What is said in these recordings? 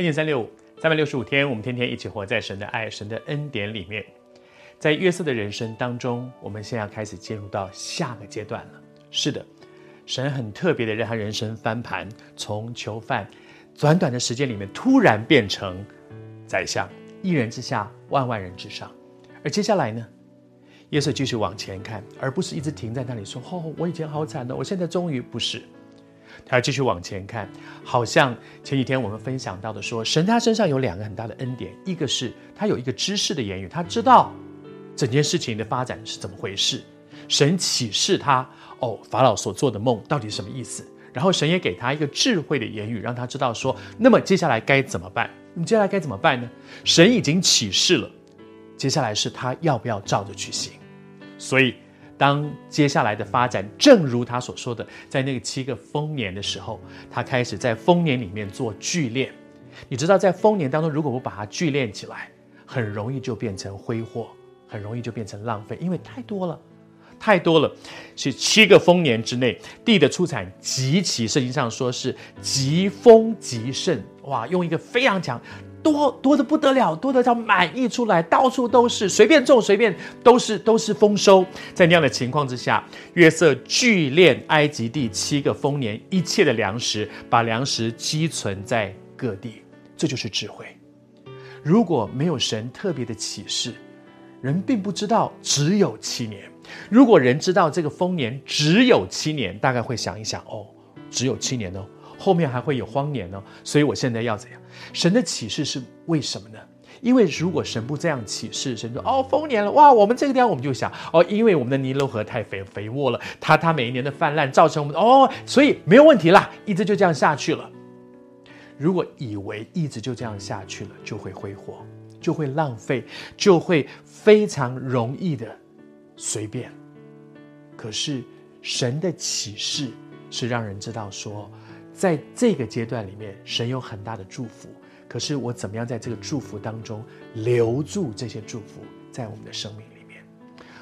恩典三六五，三百六十五天，我们天天一起活在神的爱、神的恩典里面。在约瑟的人生当中，我们现在要开始进入到下个阶段了。是的，神很特别的让他人生翻盘，从囚犯，短短的时间里面突然变成宰相，一人之下，万万人之上。而接下来呢，约瑟继续往前看，而不是一直停在那里说：“哦，我以前好惨的，我现在终于不是。”他要继续往前看，好像前几天我们分享到的说，神他身上有两个很大的恩典，一个是他有一个知识的言语，他知道整件事情的发展是怎么回事。神启示他，哦，法老所做的梦到底是什么意思？然后神也给他一个智慧的言语，让他知道说，那么接下来该怎么办？你接下来该怎么办呢？神已经启示了，接下来是他要不要照着去行。所以。当接下来的发展，正如他所说的，在那个七个丰年的时候，他开始在丰年里面做聚敛。你知道，在丰年当中，如果不把它聚敛起来，很容易就变成挥霍，很容易就变成浪费，因为太多了，太多了。是七个丰年之内，地的出产极其，圣经上说是极丰极盛，哇，用一个非常强。多多的不得了，多得叫满溢出来，到处都是，随便种随便都是都是丰收。在那样的情况之下，约瑟聚敛埃及地七个丰年一切的粮食，把粮食积存在各地，这就是智慧。如果没有神特别的启示，人并不知道只有七年。如果人知道这个丰年只有七年，大概会想一想哦，只有七年哦。后面还会有荒年呢，所以我现在要怎样？神的启示是为什么呢？因为如果神不这样启示，神说哦，丰年了，哇，我们这个地方我们就想哦，因为我们的尼罗河太肥肥沃了，它它每一年的泛滥造成我们哦，所以没有问题啦，一直就这样下去了。如果以为一直就这样下去了，就会挥霍，就会浪费，就会非常容易的随便。可是神的启示是让人知道说。在这个阶段里面，神有很大的祝福。可是我怎么样在这个祝福当中留住这些祝福在我们的生命里面？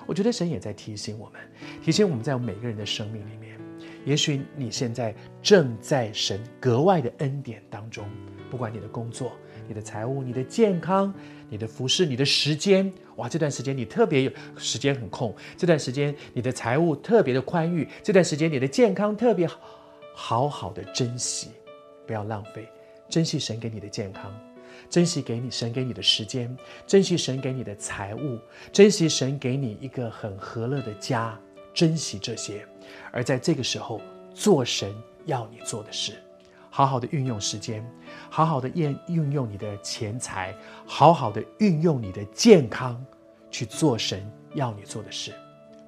我觉得神也在提醒我们，提醒我们在我们每个人的生命里面。也许你现在正在神格外的恩典当中，不管你的工作、你的财务、你的健康、你的服侍、你的时间，哇，这段时间你特别有时间很空，这段时间你的财务特别的宽裕，这段时间你的健康特别好。好好的珍惜，不要浪费，珍惜神给你的健康，珍惜给你神给你的时间，珍惜神给你的财物，珍惜神给你一个很和乐的家，珍惜这些，而在这个时候做神要你做的事，好好的运用时间，好好的运运用你的钱财，好好的运用你的健康去做神要你做的事，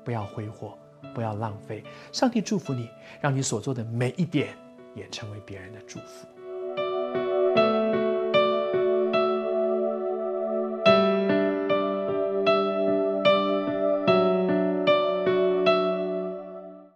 不要挥霍。不要浪费，上帝祝福你，让你所做的每一点也成为别人的祝福。